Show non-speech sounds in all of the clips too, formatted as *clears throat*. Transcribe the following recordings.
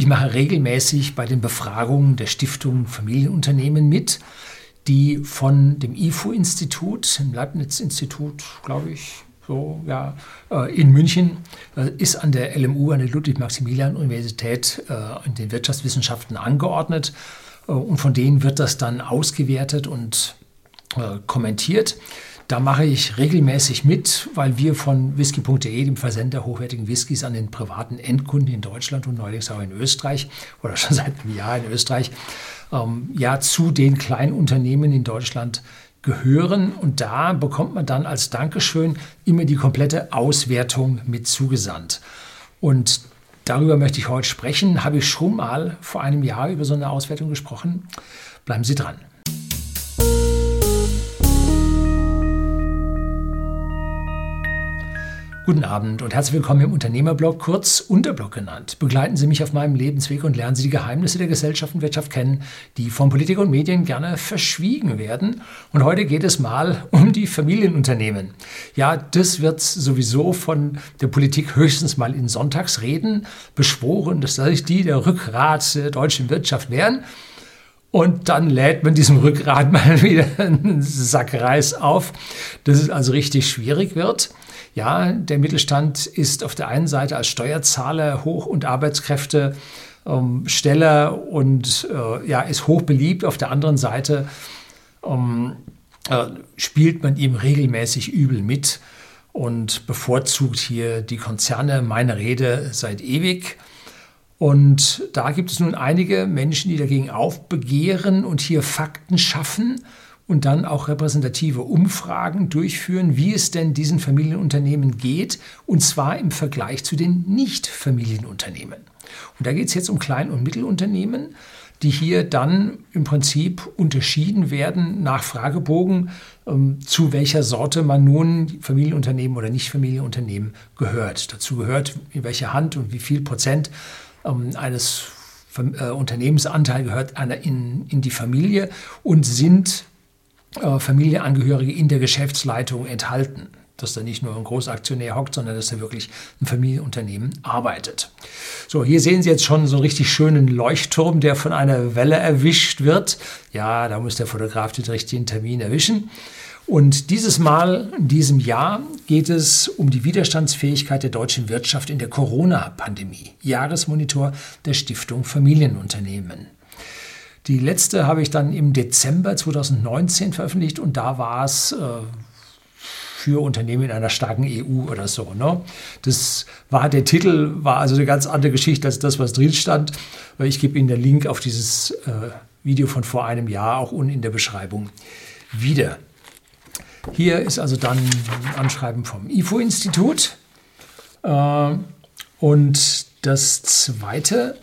Ich mache regelmäßig bei den Befragungen der Stiftung Familienunternehmen mit, die von dem IFO-Institut, dem Leibniz-Institut, glaube ich, so, ja, äh, in München, äh, ist an der LMU, an der Ludwig-Maximilian-Universität äh, in den Wirtschaftswissenschaften angeordnet. Und von denen wird das dann ausgewertet und kommentiert. Da mache ich regelmäßig mit, weil wir von whisky.de, dem Versender hochwertigen Whiskys an den privaten Endkunden in Deutschland und neuerdings auch in Österreich *laughs* oder schon seit einem Jahr in Österreich, ähm, ja zu den kleinen Unternehmen in Deutschland gehören. Und da bekommt man dann als Dankeschön immer die komplette Auswertung mit zugesandt. Und darüber möchte ich heute sprechen. Habe ich schon mal vor einem Jahr über so eine Auswertung gesprochen. Bleiben Sie dran. Guten Abend und herzlich willkommen im Unternehmerblog, kurz Unterblog genannt. Begleiten Sie mich auf meinem Lebensweg und lernen Sie die Geheimnisse der Gesellschaft und Wirtschaft kennen, die von Politik und Medien gerne verschwiegen werden. Und heute geht es mal um die Familienunternehmen. Ja, das wird sowieso von der Politik höchstens mal in Sonntagsreden beschworen, dass das die der Rückgrat der deutschen Wirtschaft wären. Und dann lädt man diesem Rückgrat *laughs* mal wieder einen Sack Reis auf, dass es also richtig schwierig wird. Ja, der Mittelstand ist auf der einen Seite als Steuerzahler hoch und Arbeitskräfte ähm, Steller und äh, ja, ist hoch beliebt. Auf der anderen Seite ähm, äh, spielt man ihm regelmäßig übel mit und bevorzugt hier die Konzerne. Meine Rede seit ewig. Und da gibt es nun einige Menschen, die dagegen aufbegehren und hier Fakten schaffen und dann auch repräsentative Umfragen durchführen, wie es denn diesen Familienunternehmen geht, und zwar im Vergleich zu den Nicht-Familienunternehmen. Und da geht es jetzt um Klein- und Mittelunternehmen, die hier dann im Prinzip unterschieden werden nach Fragebogen, ähm, zu welcher Sorte man nun Familienunternehmen oder Nicht-Familienunternehmen gehört. Dazu gehört, in welcher Hand und wie viel Prozent ähm, eines äh, Unternehmensanteil gehört in, in die Familie und sind Familienangehörige in der Geschäftsleitung enthalten. Dass da nicht nur ein Großaktionär hockt, sondern dass da wirklich ein Familienunternehmen arbeitet. So, hier sehen Sie jetzt schon so einen richtig schönen Leuchtturm, der von einer Welle erwischt wird. Ja, da muss der Fotograf den richtigen Termin erwischen. Und dieses Mal, in diesem Jahr, geht es um die Widerstandsfähigkeit der deutschen Wirtschaft in der Corona-Pandemie. Jahresmonitor der Stiftung Familienunternehmen. Die letzte habe ich dann im Dezember 2019 veröffentlicht und da war es äh, für Unternehmen in einer starken EU oder so. Ne? Das war der Titel, war also eine ganz andere Geschichte als das, was drin stand. Ich gebe Ihnen den Link auf dieses äh, Video von vor einem Jahr auch unten in der Beschreibung wieder. Hier ist also dann ein Anschreiben vom IFO-Institut. Äh, und das zweite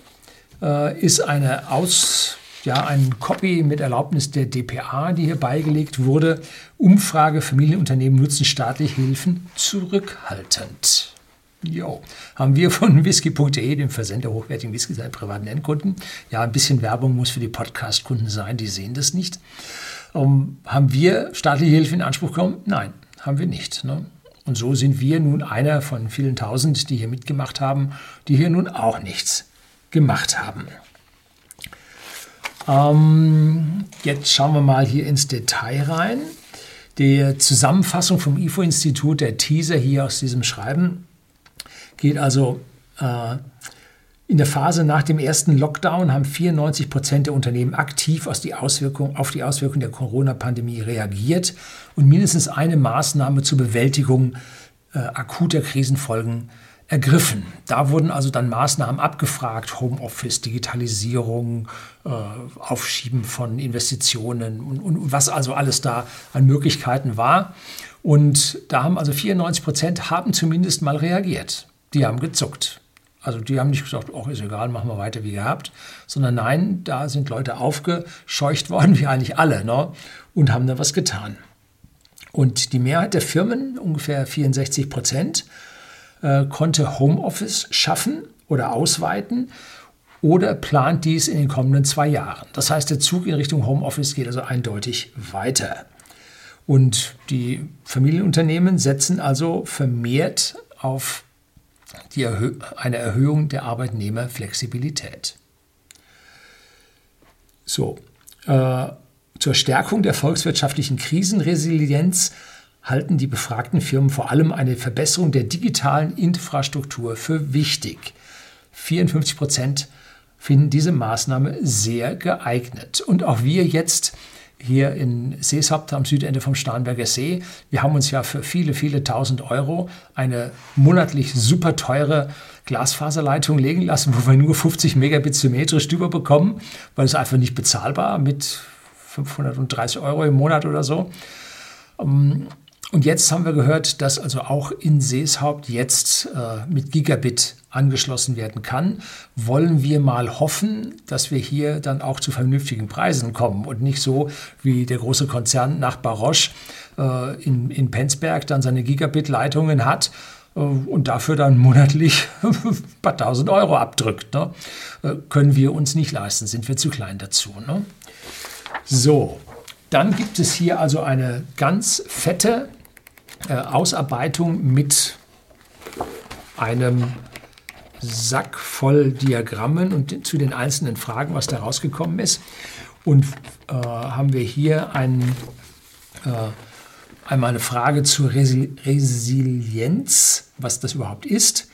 äh, ist eine Aus ja, ein Copy mit Erlaubnis der DPA, die hier beigelegt wurde. Umfrage, Familienunternehmen nutzen staatliche Hilfen zurückhaltend. Jo, haben wir von *laughs* whisky.de, dem Versender hochwertigen Whisky, seinen privaten Endkunden. Ja, ein bisschen Werbung muss für die Podcast-Kunden sein, die sehen das nicht. Um, haben wir staatliche Hilfe in Anspruch genommen? Nein, haben wir nicht. Ne? Und so sind wir nun einer von vielen tausend, die hier mitgemacht haben, die hier nun auch nichts gemacht haben. Ähm, jetzt schauen wir mal hier ins Detail rein. Die Zusammenfassung vom IFO-Institut, der Teaser hier aus diesem Schreiben, geht also äh, in der Phase nach dem ersten Lockdown haben 94 Prozent der Unternehmen aktiv aus die Auswirkung, auf die Auswirkungen der Corona-Pandemie reagiert und mindestens eine Maßnahme zur Bewältigung äh, akuter Krisenfolgen ergriffen. Da wurden also dann Maßnahmen abgefragt, Homeoffice, Digitalisierung, äh, Aufschieben von Investitionen und, und, was also alles da an Möglichkeiten war. Und da haben also 94 Prozent haben zumindest mal reagiert. Die haben gezuckt. Also die haben nicht gesagt, oh, ist egal, machen wir weiter wie gehabt, sondern nein, da sind Leute aufgescheucht worden, wie eigentlich alle, ne? und haben da was getan. Und die Mehrheit der Firmen, ungefähr 64 Prozent, äh, konnte Homeoffice schaffen oder ausweiten oder plant dies in den kommenden zwei Jahren. Das heißt, der Zug in Richtung Homeoffice geht also eindeutig weiter. Und die Familienunternehmen setzen also vermehrt auf Erhö eine Erhöhung der Arbeitnehmerflexibilität. So, äh, zur Stärkung der volkswirtschaftlichen Krisenresilienz halten die befragten Firmen vor allem eine Verbesserung der digitalen Infrastruktur für wichtig. 54 Prozent finden diese Maßnahme sehr geeignet. Und auch wir jetzt hier in Seeshaupt am Südende vom Starnberger See, wir haben uns ja für viele, viele tausend Euro eine monatlich super teure Glasfaserleitung legen lassen, wo wir nur 50 Megabit symmetrisch drüber bekommen, weil es einfach nicht bezahlbar mit 530 Euro im Monat oder so. Und jetzt haben wir gehört, dass also auch in Seeshaupt jetzt äh, mit Gigabit angeschlossen werden kann. Wollen wir mal hoffen, dass wir hier dann auch zu vernünftigen Preisen kommen und nicht so wie der große Konzern nach Baroche äh, in, in Penzberg dann seine Gigabit-Leitungen hat äh, und dafür dann monatlich ein *laughs* paar tausend Euro abdrückt. Ne? Äh, können wir uns nicht leisten, sind wir zu klein dazu. Ne? So, dann gibt es hier also eine ganz fette Ausarbeitung mit einem Sack voll Diagrammen und zu den einzelnen Fragen, was da rausgekommen ist. Und äh, haben wir hier ein, äh, einmal eine Frage zur Resi Resilienz, was das überhaupt ist.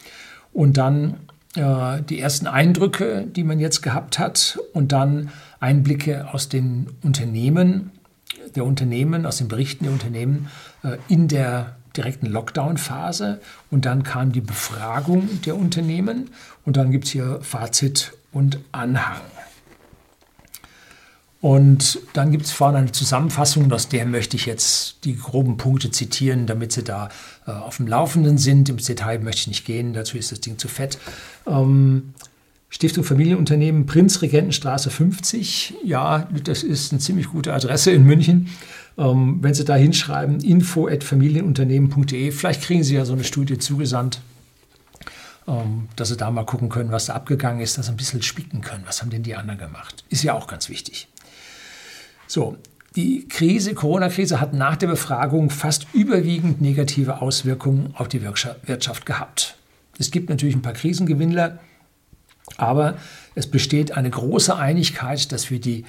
Und dann äh, die ersten Eindrücke, die man jetzt gehabt hat. Und dann Einblicke aus den Unternehmen, der Unternehmen, aus den Berichten der Unternehmen äh, in der direkten Lockdown-Phase und dann kam die Befragung der Unternehmen und dann gibt es hier Fazit und Anhang. Und dann gibt es vorne eine Zusammenfassung, aus der möchte ich jetzt die groben Punkte zitieren, damit Sie da äh, auf dem Laufenden sind. Im Detail möchte ich nicht gehen, dazu ist das Ding zu fett. Ähm, Stiftung Familienunternehmen Prinzregentenstraße 50. Ja, das ist eine ziemlich gute Adresse in München. Ähm, wenn Sie da hinschreiben, info.familienunternehmen.de, vielleicht kriegen Sie ja so eine Studie zugesandt, ähm, dass Sie da mal gucken können, was da abgegangen ist, dass Sie ein bisschen spicken können. Was haben denn die anderen gemacht? Ist ja auch ganz wichtig. So, die Krise, Corona-Krise hat nach der Befragung fast überwiegend negative Auswirkungen auf die Wirtschaft gehabt. Es gibt natürlich ein paar Krisengewinnler, aber es besteht eine große Einigkeit, dass wir die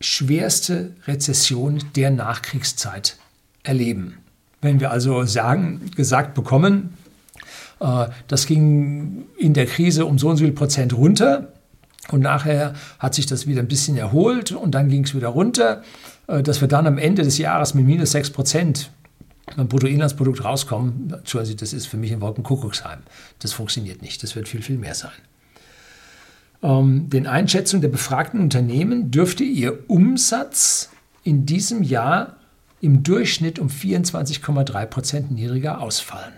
schwerste Rezession der Nachkriegszeit erleben. Wenn wir also sagen, gesagt bekommen, äh, das ging in der Krise um so und so viel Prozent runter und nachher hat sich das wieder ein bisschen erholt und dann ging es wieder runter, äh, dass wir dann am Ende des Jahres mit minus 6 Prozent beim Bruttoinlandsprodukt rauskommen, das ist für mich ein Wolkenkuckucksheim. Das funktioniert nicht, das wird viel, viel mehr sein ähm, den Einschätzungen der befragten Unternehmen dürfte ihr Umsatz in diesem Jahr im Durchschnitt um 24,3 Prozent niedriger ausfallen.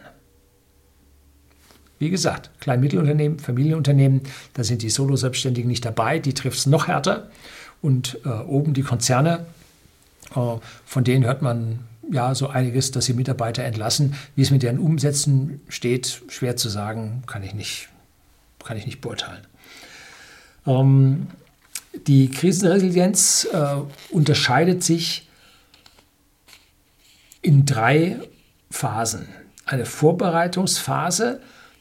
Wie gesagt, Klein-Mittelunternehmen, Familienunternehmen, da sind die Solo-Selbstständigen nicht dabei, die trifft es noch härter. Und äh, oben die Konzerne, äh, von denen hört man ja so einiges, dass sie Mitarbeiter entlassen. Wie es mit deren Umsätzen steht, schwer zu sagen, kann ich nicht, kann ich nicht beurteilen. Ähm, die Krisenresilienz äh, unterscheidet sich in drei Phasen. Eine Vorbereitungsphase,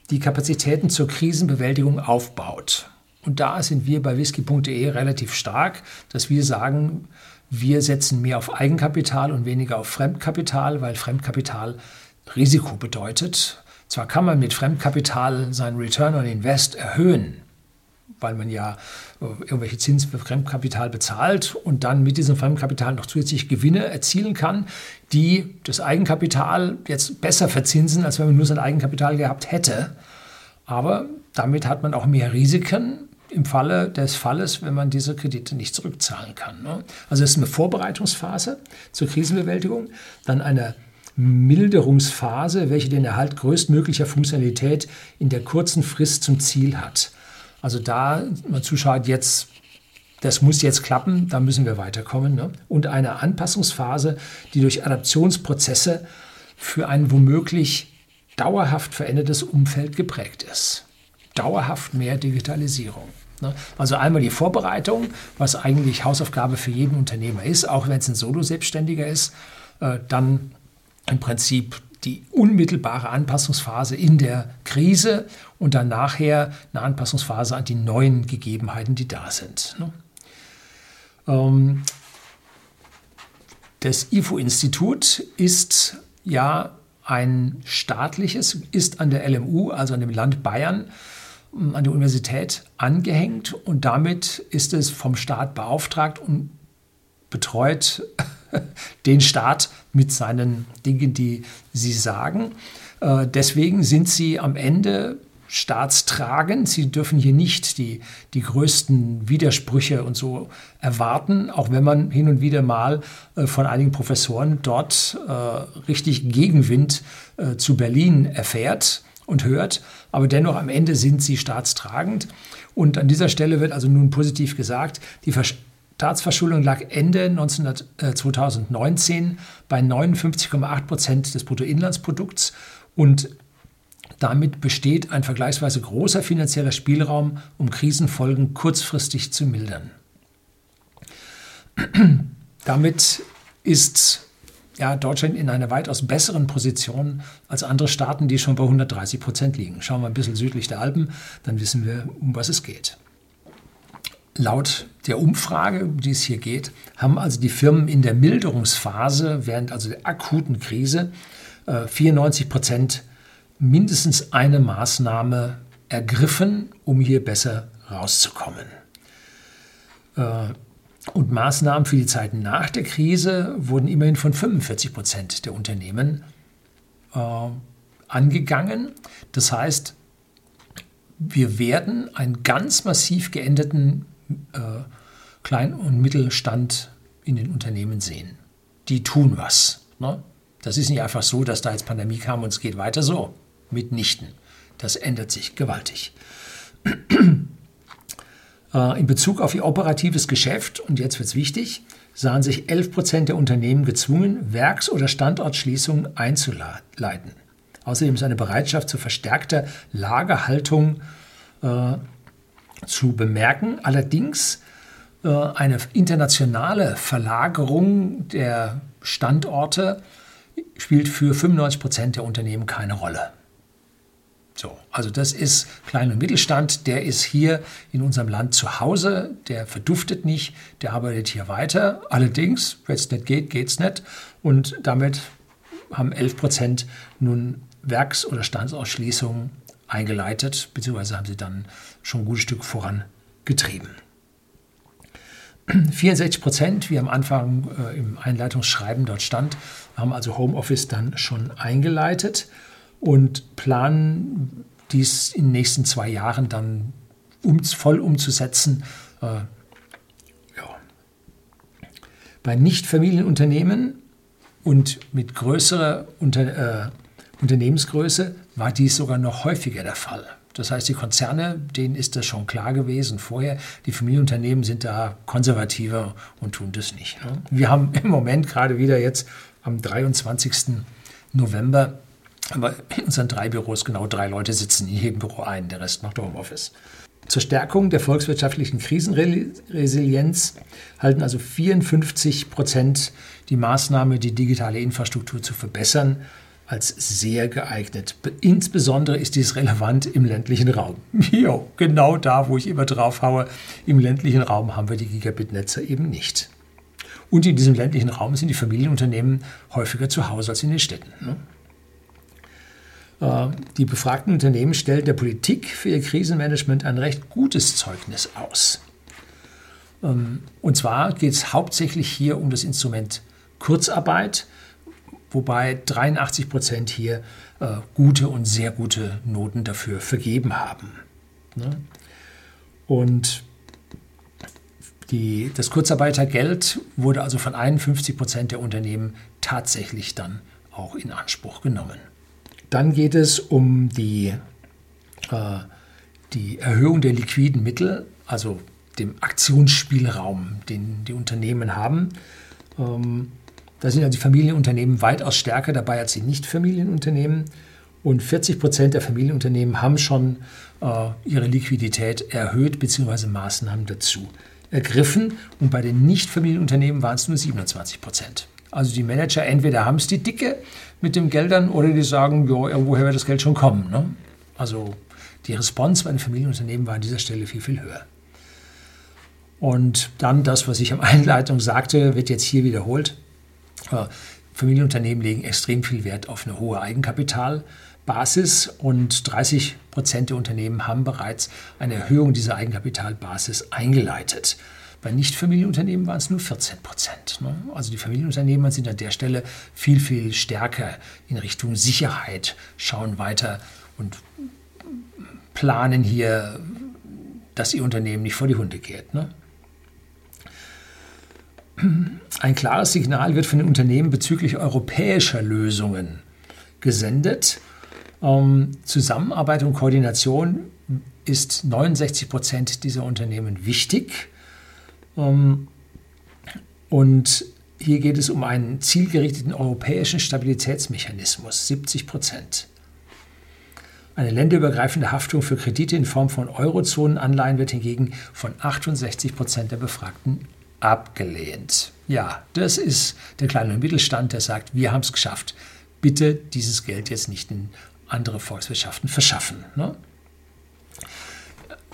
die Kapazitäten zur Krisenbewältigung aufbaut. Und da sind wir bei whisky.de relativ stark, dass wir sagen, wir setzen mehr auf Eigenkapital und weniger auf Fremdkapital, weil Fremdkapital Risiko bedeutet. Zwar kann man mit Fremdkapital seinen Return on Invest erhöhen, weil man ja äh, irgendwelche Zinsen für Fremdkapital bezahlt und dann mit diesem Fremdkapital noch zusätzlich Gewinne erzielen kann, die das Eigenkapital jetzt besser verzinsen, als wenn man nur sein Eigenkapital gehabt hätte. Aber damit hat man auch mehr Risiken im Falle des Falles, wenn man diese Kredite nicht zurückzahlen kann. Ne? Also es ist eine Vorbereitungsphase zur Krisenbewältigung, dann eine Milderungsphase, welche den Erhalt größtmöglicher Funktionalität in der kurzen Frist zum Ziel hat. Also da man zuschaut, jetzt, das muss jetzt klappen, da müssen wir weiterkommen. Ne? Und eine Anpassungsphase, die durch Adaptionsprozesse für ein womöglich dauerhaft verändertes Umfeld geprägt ist. Dauerhaft mehr Digitalisierung. Ne? Also einmal die Vorbereitung, was eigentlich Hausaufgabe für jeden Unternehmer ist, auch wenn es ein Solo-Selbstständiger ist, äh, dann im Prinzip die unmittelbare Anpassungsphase in der Krise und dann nachher eine Anpassungsphase an die neuen Gegebenheiten, die da sind. Ne? Ähm, das IFO-Institut ist ja ein staatliches, ist an der LMU, also an dem Land Bayern, an der Universität angehängt und damit ist es vom Staat beauftragt und betreut *laughs* den Staat mit seinen Dingen, die sie sagen. Äh, deswegen sind sie am Ende staatstragend. Sie dürfen hier nicht die, die größten Widersprüche und so erwarten, auch wenn man hin und wieder mal äh, von einigen Professoren dort äh, richtig Gegenwind zu Berlin erfährt und hört. Aber dennoch am Ende sind sie staatstragend. Und an dieser Stelle wird also nun positiv gesagt, die Staatsverschuldung lag Ende 19, äh, 2019 bei 59,8 Prozent des Bruttoinlandsprodukts und damit besteht ein vergleichsweise großer finanzieller Spielraum, um Krisenfolgen kurzfristig zu mildern. *clears throat* Damit ist ja, Deutschland in einer weitaus besseren Position als andere Staaten, die schon bei 130 Prozent liegen. Schauen wir ein bisschen südlich der Alpen, dann wissen wir, um was es geht. Laut der Umfrage, um die es hier geht, haben also die Firmen in der Milderungsphase während also der akuten Krise 94 äh, Prozent mindestens eine Maßnahme ergriffen, um hier besser rauszukommen. Äh, und Maßnahmen für die Zeit nach der Krise wurden immerhin von 45 Prozent der Unternehmen äh, angegangen. Das heißt, wir werden einen ganz massiv geänderten äh, Klein- und Mittelstand in den Unternehmen sehen. Die tun was. Ne? Das ist nicht einfach so, dass da jetzt Pandemie kam und es geht weiter so mitnichten. Das ändert sich gewaltig. *clears throat* Äh, in Bezug auf ihr operatives Geschäft, und jetzt wird es wichtig, sahen sich 11 Prozent der Unternehmen gezwungen, Werks- oder Standortschließungen einzuleiten. Außerdem ist eine Bereitschaft zu verstärkter Lagerhaltung äh, zu bemerken. Allerdings äh, eine internationale Verlagerung der Standorte spielt für 95 Prozent der Unternehmen keine Rolle. So, also das ist Klein- und Mittelstand, der ist hier in unserem Land zu Hause, der verduftet nicht, der arbeitet hier weiter. Allerdings, wenn es nicht geht, geht es nicht. Und damit haben 11 Prozent nun Werks- oder Standsausschließungen eingeleitet, beziehungsweise haben sie dann schon ein gutes Stück vorangetrieben. *clears throat* 64 Prozent, wie am Anfang äh, im Einleitungsschreiben dort stand, haben also Homeoffice dann schon eingeleitet und planen dies in den nächsten zwei Jahren dann um, voll umzusetzen. Äh, ja. Bei Nichtfamilienunternehmen und mit größerer Unter, äh, Unternehmensgröße war dies sogar noch häufiger der Fall. Das heißt, die Konzerne, denen ist das schon klar gewesen vorher. Die Familienunternehmen sind da konservativer und tun das nicht. Wir haben im Moment gerade wieder jetzt am 23. November aber in unseren drei Büros genau drei Leute sitzen in jedem Büro ein, der Rest macht Homeoffice. Zur Stärkung der volkswirtschaftlichen Krisenresilienz halten also 54 Prozent die Maßnahme, die digitale Infrastruktur zu verbessern, als sehr geeignet. Insbesondere ist dies relevant im ländlichen Raum. *laughs* Jo, genau da, wo ich immer drauf haue, im ländlichen Raum haben wir die Gigabit-Netze eben nicht. Und in diesem ländlichen Raum sind die Familienunternehmen häufiger zu Hause als in den Städten. Ne? Äh, die befragten Unternehmen stellen der Politik für ihr Krisenmanagement ein recht gutes Zeugnis aus. Ähm, und zwar geht es hauptsächlich hier um das Instrument Kurzarbeit, wobei 83 Prozent hier äh, gute und sehr gute Noten dafür vergeben haben. Ne? Und die, das Kurzarbeitergeld wurde also von 51 Prozent der Unternehmen tatsächlich dann auch in Anspruch genommen. Dann geht es um die, äh, die Erhöhung der liquiden Mittel, also dem Aktionsspielraum, den die Unternehmen haben. Ähm, da sind ja die Familienunternehmen weitaus stärker dabei als die Nicht-Familienunternehmen. Und 40 Prozent der Familienunternehmen haben schon äh, ihre Liquidität erhöht bzw. Maßnahmen dazu ergriffen. Und bei den Nicht-Familienunternehmen waren es nur 27 Prozent. Also die Manager entweder haben es die Dicke mit den Geldern oder die sagen, ja, irgendwoher wird das Geld schon kommen. Ne? Also die Response bei den Familienunternehmen war an dieser Stelle viel, viel höher. Und dann das, was ich am *laughs* Einleitung sagte, wird jetzt hier wiederholt. Familienunternehmen legen extrem viel Wert auf eine hohe Eigenkapitalbasis und 30 Prozent der Unternehmen haben bereits eine Erhöhung dieser Eigenkapitalbasis eingeleitet. Bei Nicht-Familienunternehmen waren es nur 14 Prozent. Ne? Also die Familienunternehmen sind an der Stelle viel, viel stärker in Richtung Sicherheit, schauen weiter und planen hier, dass ihr Unternehmen nicht vor die Hunde geht. Ne? Ein klares Signal wird von den Unternehmen bezüglich europäischer Lösungen gesendet. Ähm, Zusammenarbeit und Koordination ist 69 Prozent dieser Unternehmen wichtig. Ähm, und hier geht es um einen zielgerichteten europäischen Stabilitätsmechanismus, 70 Prozent. Eine länderübergreifende Haftung für Kredite in Form von Eurozonenanleihen wird hingegen von 68 Prozent der Befragten abgelehnt. Ja, das ist der kleine Mittelstand, der sagt, wir haben es geschafft. Bitte dieses Geld jetzt nicht in andere Volkswirtschaften verschaffen. Ne?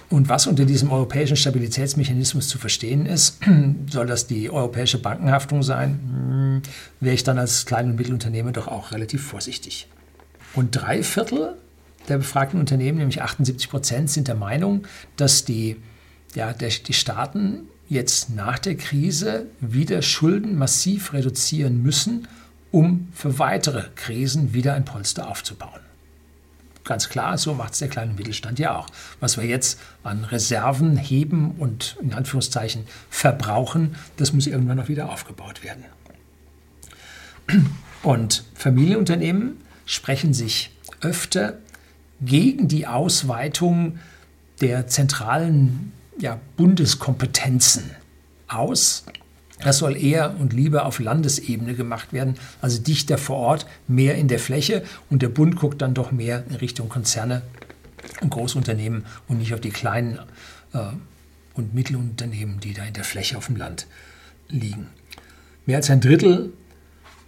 Und was unter diesem europäischen Stabilitätsmechanismus zu verstehen ist, *clears throat* soll das die europäische Bankenhaftung sein, hm, wäre ich dann als Klein- und Mittelunternehmer doch auch relativ vorsichtig. Und drei Viertel der befragten Unternehmen, nämlich 78 Prozent, sind der Meinung, dass die, ja, der, die Staaten jetzt nach der Krise wieder Schulden massiv reduzieren müssen, um für weitere Krisen wieder ein Polster aufzubauen. Ganz klar, so macht es der kleine Mittelstand ja auch. Was wir jetzt an Reserven heben und in Anführungszeichen verbrauchen, das muss irgendwann noch wieder aufgebaut werden. Und Familienunternehmen sprechen sich öfter gegen die Ausweitung der zentralen ja, Bundeskompetenzen aus das soll eher und lieber auf Landesebene gemacht werden, also dichter vor Ort, mehr in der Fläche. Und der Bund guckt dann doch mehr in Richtung Konzerne und Großunternehmen und nicht auf die kleinen äh, und Mittelunternehmen, die da in der Fläche auf dem Land liegen. Mehr als ein Drittel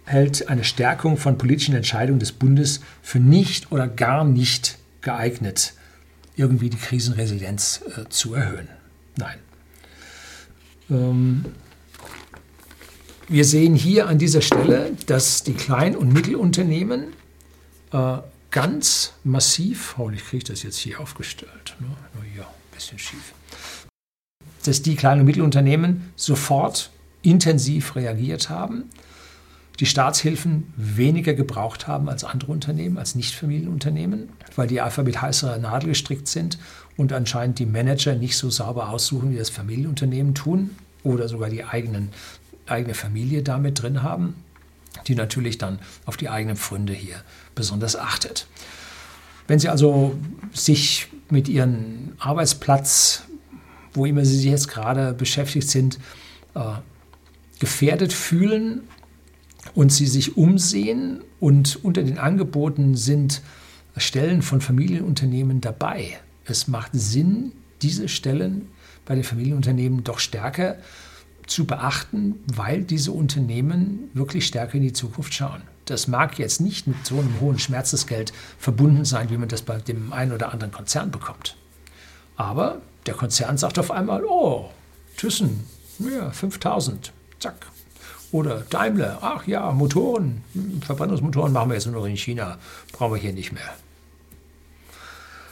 hält eine Stärkung von politischen Entscheidungen des Bundes für nicht oder gar nicht geeignet, irgendwie die Krisenresilienz äh, zu erhöhen. Nein. Ähm, wir sehen hier an dieser Stelle, dass die Klein- und Mittelunternehmen äh, ganz massiv, oh, ich kriege das jetzt hier aufgestellt, ne? hier ein bisschen schief, dass die Klein- und Mittelunternehmen sofort intensiv reagiert haben, die Staatshilfen weniger gebraucht haben als andere Unternehmen, als Nichtfamilienunternehmen, weil die einfach mit heißer Nadel gestrickt sind und anscheinend die Manager nicht so sauber aussuchen, wie das Familienunternehmen tun oder sogar die eigenen eigene Familie damit drin haben, die natürlich dann auf die eigenen Pfründe hier besonders achtet. Wenn Sie also sich mit Ihrem Arbeitsplatz, wo immer Sie sich jetzt gerade beschäftigt sind, äh, gefährdet fühlen und Sie sich umsehen und unter den Angeboten sind Stellen von Familienunternehmen dabei. Es macht Sinn, diese Stellen bei den Familienunternehmen doch stärker zu beachten, weil diese Unternehmen wirklich stärker in die Zukunft schauen. Das mag jetzt nicht mit so einem hohen Schmerzensgeld verbunden sein, wie man das bei dem einen oder anderen Konzern bekommt. Aber der Konzern sagt auf einmal, oh, Thyssen, ja, 5000, zack. Oder Daimler, ach ja, Motoren, Verbrennungsmotoren machen wir jetzt nur noch in China, brauchen wir hier nicht mehr.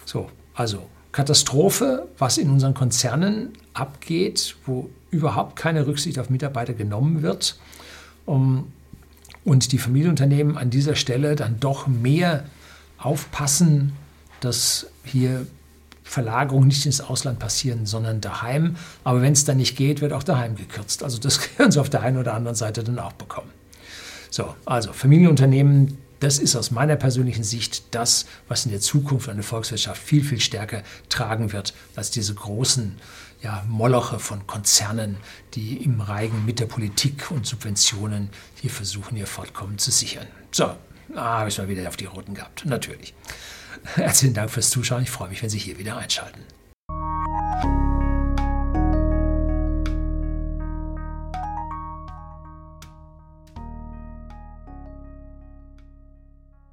So, also Katastrophe, was in unseren Konzernen abgeht, wo überhaupt keine Rücksicht auf Mitarbeiter genommen wird. und die Familienunternehmen an dieser Stelle dann doch mehr aufpassen, dass hier Verlagerungen nicht ins Ausland passieren, sondern daheim. Aber wenn es dann nicht geht, wird auch daheim gekürzt. Also das *laughs* können Sie auf der einen oder anderen Seite dann auch bekommen. So, also Familienunternehmen das ist aus meiner persönlichen Sicht das, was in der Zukunft eine Volkswirtschaft viel, viel stärker tragen wird als diese großen ja, Moloche von Konzernen, die im Reigen mit der Politik und Subventionen hier versuchen, ihr Fortkommen zu sichern. So, ah, habe ich mal wieder auf die Roten gehabt. Natürlich. Herzlichen Dank fürs Zuschauen. Ich freue mich, wenn Sie hier wieder einschalten.